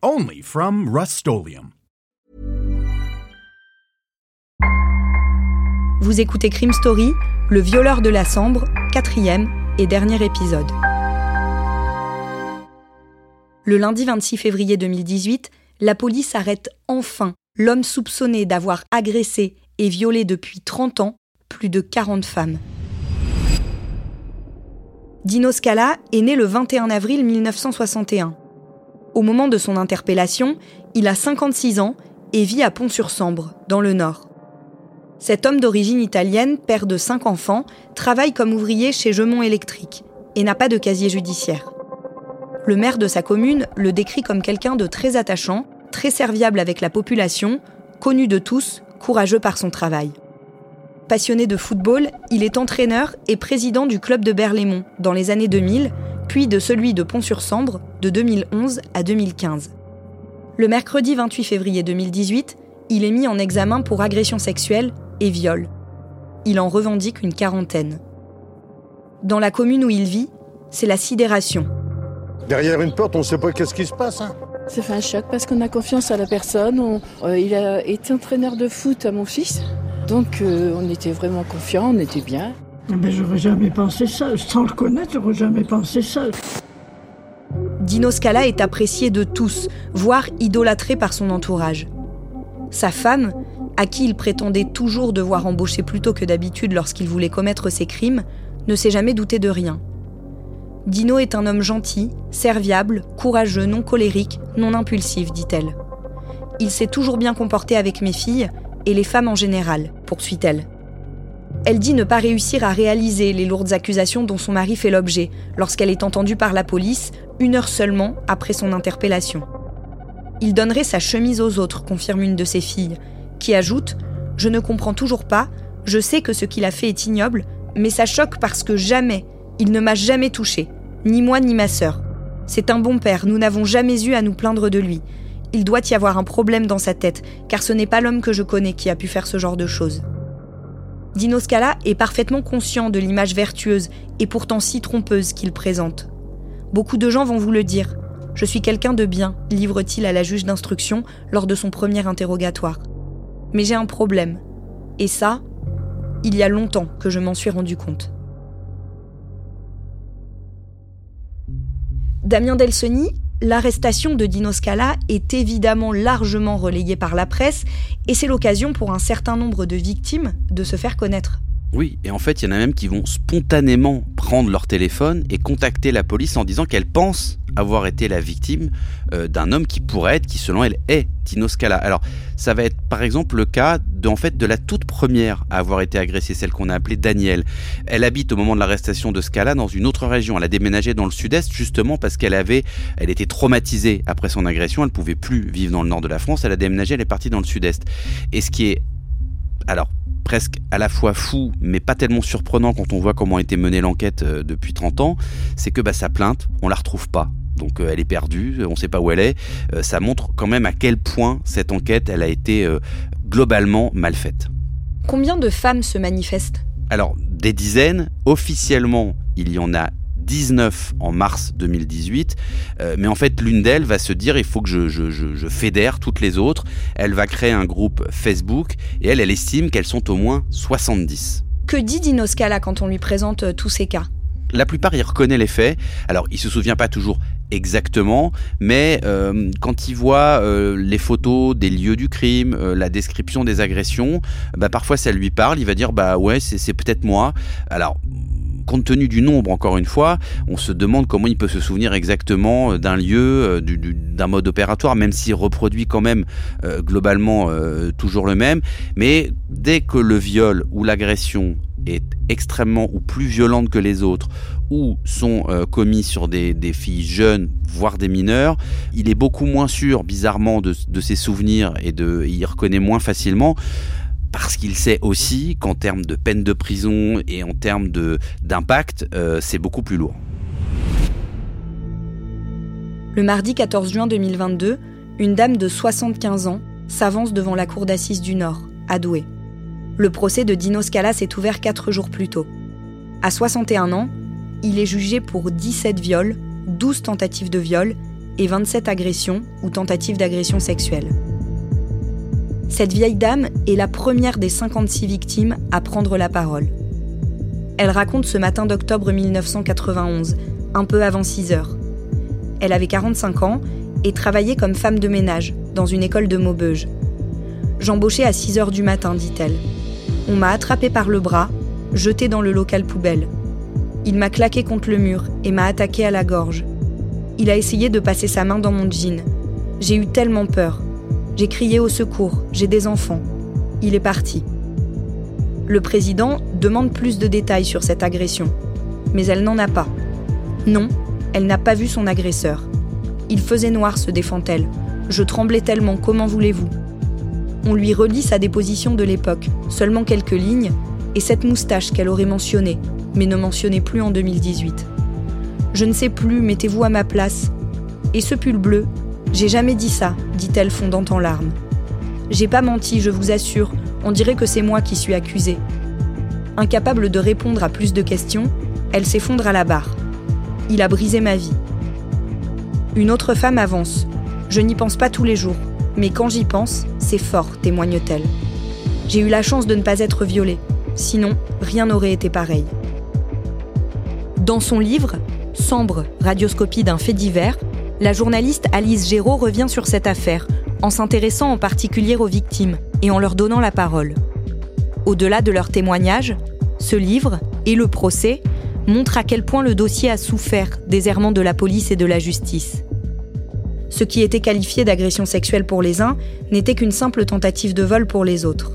Only from Rust Vous écoutez Crime Story, le violeur de la Sambre, quatrième et dernier épisode. Le lundi 26 février 2018, la police arrête enfin l'homme soupçonné d'avoir agressé et violé depuis 30 ans plus de 40 femmes. Dino Scala est né le 21 avril 1961. Au moment de son interpellation, il a 56 ans et vit à Pont-sur-Sambre, dans le Nord. Cet homme d'origine italienne, père de cinq enfants, travaille comme ouvrier chez Gemont Électrique et n'a pas de casier judiciaire. Le maire de sa commune le décrit comme quelqu'un de très attachant, très serviable avec la population, connu de tous, courageux par son travail. Passionné de football, il est entraîneur et président du club de Berlaymont dans les années 2000, puis de celui de Pont-sur-Sambre de 2011 à 2015. Le mercredi 28 février 2018, il est mis en examen pour agression sexuelle et viol. Il en revendique une quarantaine. Dans la commune où il vit, c'est la sidération. Derrière une porte, on ne sait pas qu'est-ce qui se passe. Hein. Ça fait un choc parce qu'on a confiance à la personne. Euh, il a été entraîneur de foot à mon fils. Donc euh, on était vraiment confiants, on était bien. Mais j'aurais jamais pensé ça. Sans le connaître, j'aurais jamais pensé ça. Dino Scala est apprécié de tous, voire idolâtré par son entourage. Sa femme, à qui il prétendait toujours devoir embaucher plus tôt que d'habitude lorsqu'il voulait commettre ses crimes, ne s'est jamais douté de rien. Dino est un homme gentil, serviable, courageux, non colérique, non impulsif, dit-elle. Il s'est toujours bien comporté avec mes filles et les femmes en général, poursuit-elle. Elle dit ne pas réussir à réaliser les lourdes accusations dont son mari fait l'objet lorsqu'elle est entendue par la police, une heure seulement après son interpellation. Il donnerait sa chemise aux autres, confirme une de ses filles, qui ajoute Je ne comprends toujours pas, je sais que ce qu'il a fait est ignoble, mais ça choque parce que jamais, il ne m'a jamais touché, ni moi ni ma sœur. C'est un bon père, nous n'avons jamais eu à nous plaindre de lui. Il doit y avoir un problème dans sa tête, car ce n'est pas l'homme que je connais qui a pu faire ce genre de choses. Dino Scala est parfaitement conscient de l'image vertueuse et pourtant si trompeuse qu'il présente. Beaucoup de gens vont vous le dire. Je suis quelqu'un de bien, livre-t-il à la juge d'instruction lors de son premier interrogatoire. Mais j'ai un problème. Et ça, il y a longtemps que je m'en suis rendu compte. Damien Delsoni L'arrestation de Dino Scala est évidemment largement relayée par la presse et c'est l'occasion pour un certain nombre de victimes de se faire connaître. Oui, et en fait, il y en a même qui vont spontanément prendre leur téléphone et contacter la police en disant qu'elles pensent avoir été la victime euh, d'un homme qui pourrait être, qui selon elle est Tino Scala. Alors, ça va être par exemple le cas de, en fait, de la toute première à avoir été agressée, celle qu'on a appelée Danielle. Elle habite au moment de l'arrestation de Scala dans une autre région. Elle a déménagé dans le sud-est justement parce qu'elle avait, elle était traumatisée après son agression. Elle pouvait plus vivre dans le nord de la France. Elle a déménagé, elle est partie dans le sud-est. Et ce qui est alors presque à la fois fou, mais pas tellement surprenant quand on voit comment a été menée l'enquête euh, depuis 30 ans, c'est que bah, sa plainte, on la retrouve pas. Donc euh, elle est perdue, on ne sait pas où elle est. Euh, ça montre quand même à quel point cette enquête, elle a été globalement mal faite. Combien de femmes se manifestent? Alors, des dizaines. Officiellement, il y en a 19 en mars 2018. Euh, mais en fait, l'une d'elles va se dire il faut que je, fédère toutes les autres. Elle va créer un groupe Facebook et elle, elle estime qu'elles sont au moins 70. Que dit Dino Scala quand on lui présente euh, tous ces cas? La plupart, il reconnaît les faits. Alors, il se souvient pas toujours exactement, mais euh, quand il voit les photos des lieux du crime, la description des agressions, bah, parfois ça lui parle. Il va dire bah ouais, c'est peut-être moi. Alors compte tenu du nombre, encore une fois, on se demande comment il peut se souvenir exactement euh, d'un lieu, euh, d'un mode opératoire, même s'il reproduit quand même globalement toujours le même. Mais dès que le viol ou l'agression est extrêmement ou plus violente que les autres, ou sont commis sur des, filles jeunes, voire des mineurs, il est beaucoup moins sûr, bizarrement, de, ses souvenirs et de, il reconnaît moins facilement parce qu'il sait aussi qu'en termes de peine de prison et en termes d'impact, euh, c'est beaucoup plus lourd. Le mardi 14 juin 2022, une dame de 75 ans s'avance devant la cour d'assises du Nord, à Douai. Le procès de Dino Scala s'est ouvert quatre jours plus tôt. À 61 ans, il est jugé pour 17 viols, 12 tentatives de viol et 27 agressions ou tentatives d'agression sexuelle. Cette vieille dame est la première des 56 victimes à prendre la parole. Elle raconte ce matin d'octobre 1991, un peu avant 6 heures. Elle avait 45 ans et travaillait comme femme de ménage dans une école de Maubeuge. J'embauchais à 6 heures du matin, dit-elle. On m'a attrapé par le bras, jeté dans le local poubelle. Il m'a claqué contre le mur et m'a attaqué à la gorge. Il a essayé de passer sa main dans mon jean. J'ai eu tellement peur. J'ai crié au secours, j'ai des enfants. Il est parti. Le président demande plus de détails sur cette agression, mais elle n'en a pas. Non, elle n'a pas vu son agresseur. Il faisait noir, se défend-elle. Je tremblais tellement, comment voulez-vous? On lui relit sa déposition de l'époque, seulement quelques lignes, et cette moustache qu'elle aurait mentionnée, mais ne mentionnait plus en 2018. Je ne sais plus, mettez-vous à ma place. Et ce pull bleu, j'ai jamais dit ça, dit-elle fondant en larmes. J'ai pas menti, je vous assure, on dirait que c'est moi qui suis accusée. Incapable de répondre à plus de questions, elle s'effondre à la barre. Il a brisé ma vie. Une autre femme avance. Je n'y pense pas tous les jours, mais quand j'y pense, c'est fort, témoigne-t-elle. J'ai eu la chance de ne pas être violée, sinon rien n'aurait été pareil. Dans son livre, Sambre, radioscopie d'un fait divers, la journaliste Alice Géraud revient sur cette affaire, en s'intéressant en particulier aux victimes et en leur donnant la parole. Au-delà de leurs témoignages, ce livre et le procès montrent à quel point le dossier a souffert des errements de la police et de la justice. Ce qui était qualifié d'agression sexuelle pour les uns n'était qu'une simple tentative de vol pour les autres.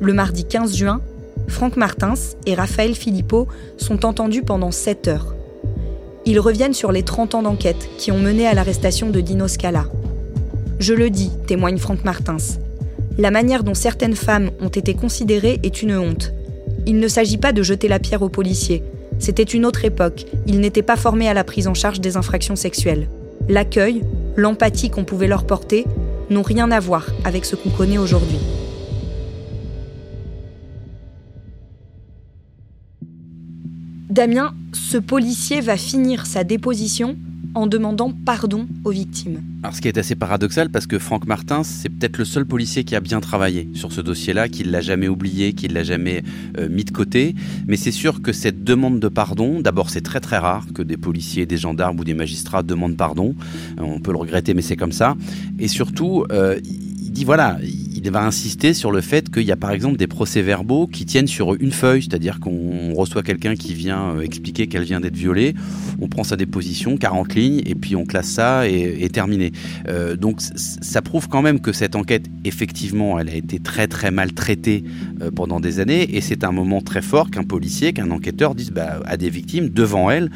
Le mardi 15 juin, Franck Martins et Raphaël Philippot sont entendus pendant 7 heures. Ils reviennent sur les 30 ans d'enquête qui ont mené à l'arrestation de Dino Scala. Je le dis, témoigne Franck Martins. La manière dont certaines femmes ont été considérées est une honte. Il ne s'agit pas de jeter la pierre aux policiers. C'était une autre époque. Ils n'étaient pas formés à la prise en charge des infractions sexuelles. L'accueil, l'empathie qu'on pouvait leur porter n'ont rien à voir avec ce qu'on connaît aujourd'hui. Damien, ce policier va finir sa déposition en demandant pardon aux victimes. Alors ce qui est assez paradoxal parce que Franck Martin, c'est peut-être le seul policier qui a bien travaillé sur ce dossier-là, qui ne l'a jamais oublié, qui ne l'a jamais euh, mis de côté. Mais c'est sûr que cette demande de pardon, d'abord c'est très très rare que des policiers, des gendarmes ou des magistrats demandent pardon. On peut le regretter mais c'est comme ça. Et surtout, euh, dit voilà, il va insister sur le fait qu'il y a par exemple des procès-verbaux qui tiennent sur une feuille, c'est-à-dire qu'on reçoit quelqu'un qui vient euh, expliquer qu'elle vient d'être violée, on prend sa déposition, 40 lignes, et puis on classe ça et, terminé. Euh, donc ça prouve quand même que cette enquête, effectivement, elle a été très très mal traitée euh, pendant des années, et c'est un moment très fort qu'un policier, qu'un enquêteur dise bah, à des victimes devant elles,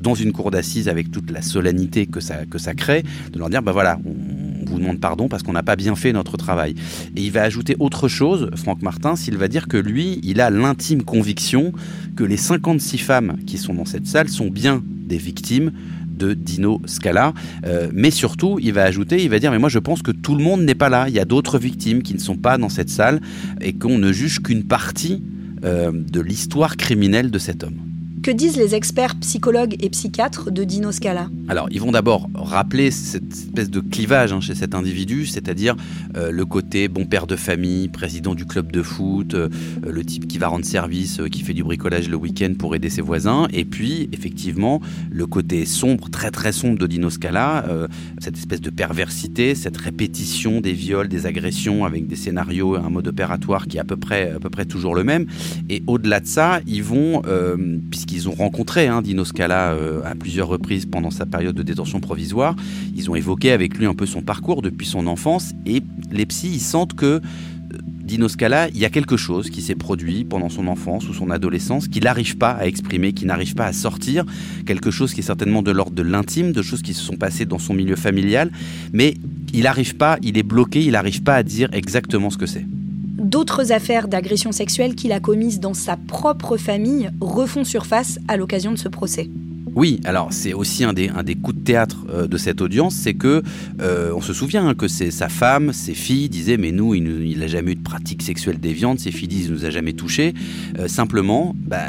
dans une cour d'assises avec toute la solennité que ça, que ça crée, de leur dire bah voilà, on vous demande pardon parce qu'on n'a pas bien fait notre travail. Et il va ajouter autre chose, Franck Martin, s'il va dire que lui, il a l'intime conviction que les 56 femmes qui sont dans cette salle sont bien des victimes de Dino Scala. Euh, mais surtout, il va ajouter, il va dire, mais moi je pense que tout le monde n'est pas là. Il y a d'autres victimes qui ne sont pas dans cette salle et qu'on ne juge qu'une partie euh, de l'histoire criminelle de cet homme. Que disent les experts psychologues et psychiatres de Dino Scala? Alors, ils vont d'abord rappeler cette espèce de clivage hein, chez cet individu, c'est-à-dire euh, le côté bon père de famille, président du club de foot, euh, le type qui va rendre service, euh, qui fait du bricolage le week-end pour aider ses voisins, et puis effectivement le côté sombre, très très sombre de Dino Scala, cette espèce de perversité, cette répétition des viols, des agressions avec des scénarios, un mode opératoire qui est à peu près, à peu près toujours le même. Et au-delà de ça, ils vont, puisqu'ils qu'ils ont rencontré hein, Dino Scala euh, à plusieurs reprises pendant sa période de détention provisoire. Ils ont évoqué avec lui un peu son parcours depuis son enfance et les psys ils sentent que Dino Scala, il y a quelque chose qui s'est produit pendant son enfance ou son adolescence qu'il n'arrive pas à exprimer, qui n'arrive pas à sortir, quelque chose qui est certainement de l'ordre de l'intime, de choses qui se sont passées dans son milieu familial, mais il n'arrive pas, il est bloqué, il n'arrive pas à dire exactement ce que c'est. D'autres affaires d'agression sexuelle qu'il a commises dans sa propre famille refont surface à l'occasion de ce procès. Oui, alors c'est aussi un des, un des coups de théâtre euh, de cette audience, c'est que euh, on se souvient hein, que c'est sa femme, ses filles disaient mais nous il n'a jamais eu de pratique sexuelle déviante, ses filles disent il nous a jamais touché. Euh, simplement, bah,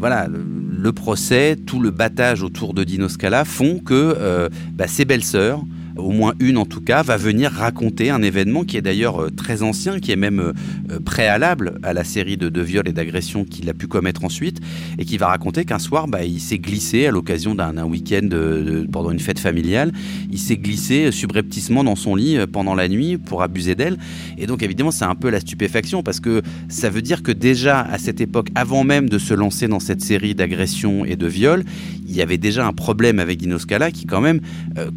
voilà, le procès, tout le battage autour de Dino Scala font que bah, ses belles-sœurs au moins une en tout cas, va venir raconter un événement qui est d'ailleurs euh, très ancien, qui est même euh, euh, préalable à la série de, viols et d'agressions qu'il a pu commettre ensuite, et qui va raconter qu'un soir, bah, il s'est glissé à l'occasion d'un week-end pendant une fête familiale, il s'est glissé subrepticement dans son lit pendant la nuit pour abuser d'elle. Et donc évidemment, c'est un peu la stupéfaction parce que ça veut dire que déjà à cette époque, avant même de se lancer dans cette série d'agressions et de viols, y avait déjà un problème avec Dino Scala qui quand même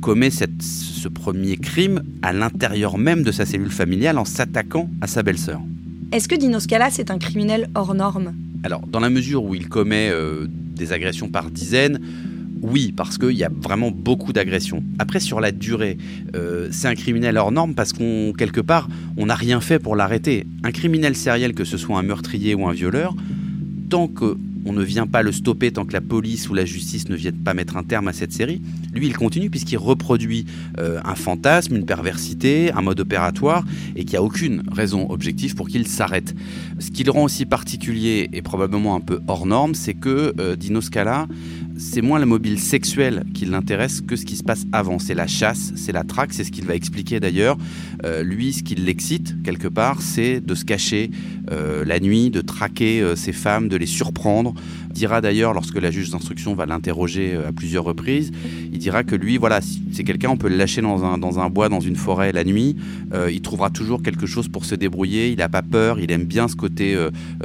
commet cette ce premier crime à l'intérieur même de sa cellule familiale en s'attaquant à sa belle-sœur. Est-ce que Dino Scala, c'est un criminel hors norme? Alors, dans la mesure où il commet euh, des agressions par dizaines, oui, parce qu'il y a vraiment beaucoup d'agressions. Après, sur la durée, euh, c'est un criminel hors norme parce qu'on, quelque part, on n'a rien fait pour l'arrêter. Un criminel sériel, que ce soit un meurtrier ou un violeur, tant que on ne vient pas le stopper tant que la police ou la justice ne viennent pas mettre un terme à cette série. Lui, il continue puisqu'il reproduit euh, un fantasme, une perversité, un mode opératoire et qu'il n'y a aucune raison objective pour qu'il s'arrête. Ce qui le rend aussi particulier et probablement un peu hors norme, c'est que euh, Dino Scala c'est moins la mobile sexuelle qui l'intéresse que ce qui se passe avant. C'est la chasse, c'est la traque, c'est ce qu'il va expliquer d'ailleurs. Euh, lui, ce qui l'excite quelque part, c'est de se cacher euh, la nuit, de traquer euh, ses femmes, de les surprendre. Il dira d'ailleurs, lorsque la juge d'instruction va l'interroger à plusieurs reprises, il dira que lui, voilà, c'est quelqu'un, on peut le lâcher dans un, dans un bois, dans une forêt la nuit, il trouvera toujours quelque chose pour se débrouiller, il n'a pas peur, il aime bien ce côté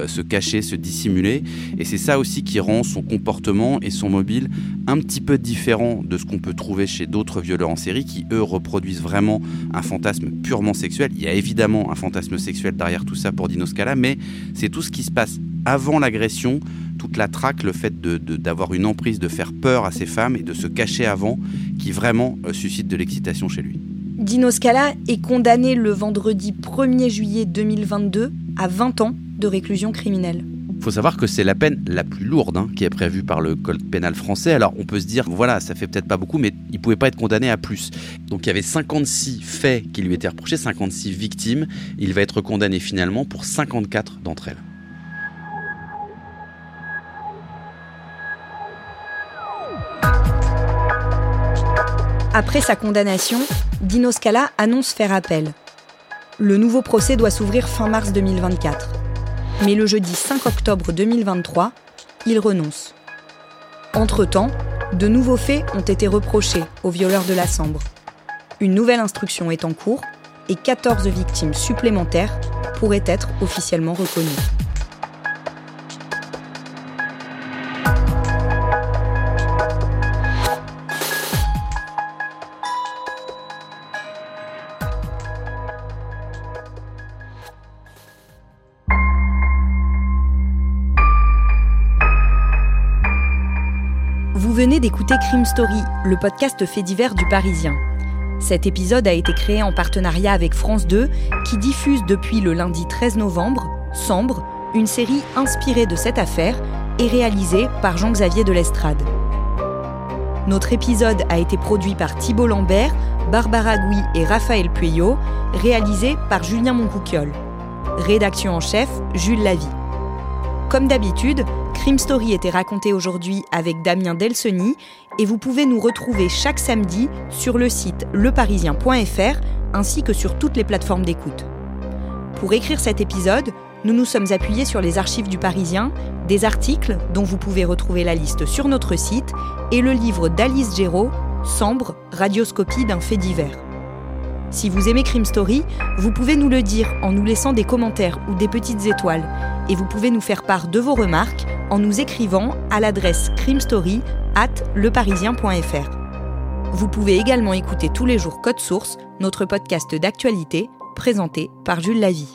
se cacher, se dissimuler. Et c'est ça aussi qui rend son comportement et son mobile un petit peu différent de ce qu'on peut trouver chez d'autres violeurs en série qui, eux, reproduisent vraiment un fantasme purement sexuel. Il y a évidemment un fantasme sexuel derrière tout ça pour Dino Scala, mais c'est tout ce qui se passe avant l'agression, toute la traque, le fait d'avoir de, une emprise, de faire peur à ces femmes et de se cacher avant, qui vraiment euh, suscite de l'excitation chez lui. Dino Scala est condamné le vendredi 1er juillet 2022 à 20 ans de réclusion criminelle. Il faut savoir que c'est la peine la plus lourde hein, qui est prévue par le code pénal français. Alors on peut se dire, voilà, ça fait peut-être pas beaucoup, mais il pouvait pas être condamné à plus. Donc il y avait 56 faits qui lui étaient reprochés, 56 victimes. Il va être condamné finalement pour 54 d'entre elles. Après sa condamnation, Dino Scala annonce faire appel. Le nouveau procès doit s'ouvrir fin mars 2024 mais le jeudi 5 octobre 2023, il renonce. Entre-temps, de nouveaux faits ont été reprochés aux violeurs de la Sambre. Une nouvelle instruction est en cours et 14 victimes supplémentaires pourraient être officiellement reconnues. Venez d'écouter Crime Story, le podcast fait divers du Parisien. Cet épisode a été créé en partenariat avec France 2, qui diffuse depuis le lundi 13 novembre Sambre, une série inspirée de cette affaire et réalisée par Jean-Xavier de l'Estrade. Notre épisode a été produit par Thibault Lambert, Barbara Gouy et Raphaël Pueyo, réalisé par Julien Moncouquiol. Rédaction en chef, Jules Lavie. Comme d'habitude, Crime Story était raconté aujourd'hui avec Damien Delseny et vous pouvez nous retrouver chaque samedi sur le site leparisien.fr ainsi que sur toutes les plateformes d'écoute. Pour écrire cet épisode, nous nous sommes appuyés sur les archives du Parisien, des articles dont vous pouvez retrouver la liste sur notre site et le livre d'Alice Géraud, Sambre, radioscopie d'un fait divers. Si vous aimez Crime Story, vous pouvez nous le dire en nous laissant des commentaires ou des petites étoiles, et vous pouvez nous faire part de vos remarques en nous écrivant à l'adresse crimestory at leparisien.fr. Vous pouvez également écouter tous les jours Code Source, notre podcast d'actualité présenté par Jules Lavie.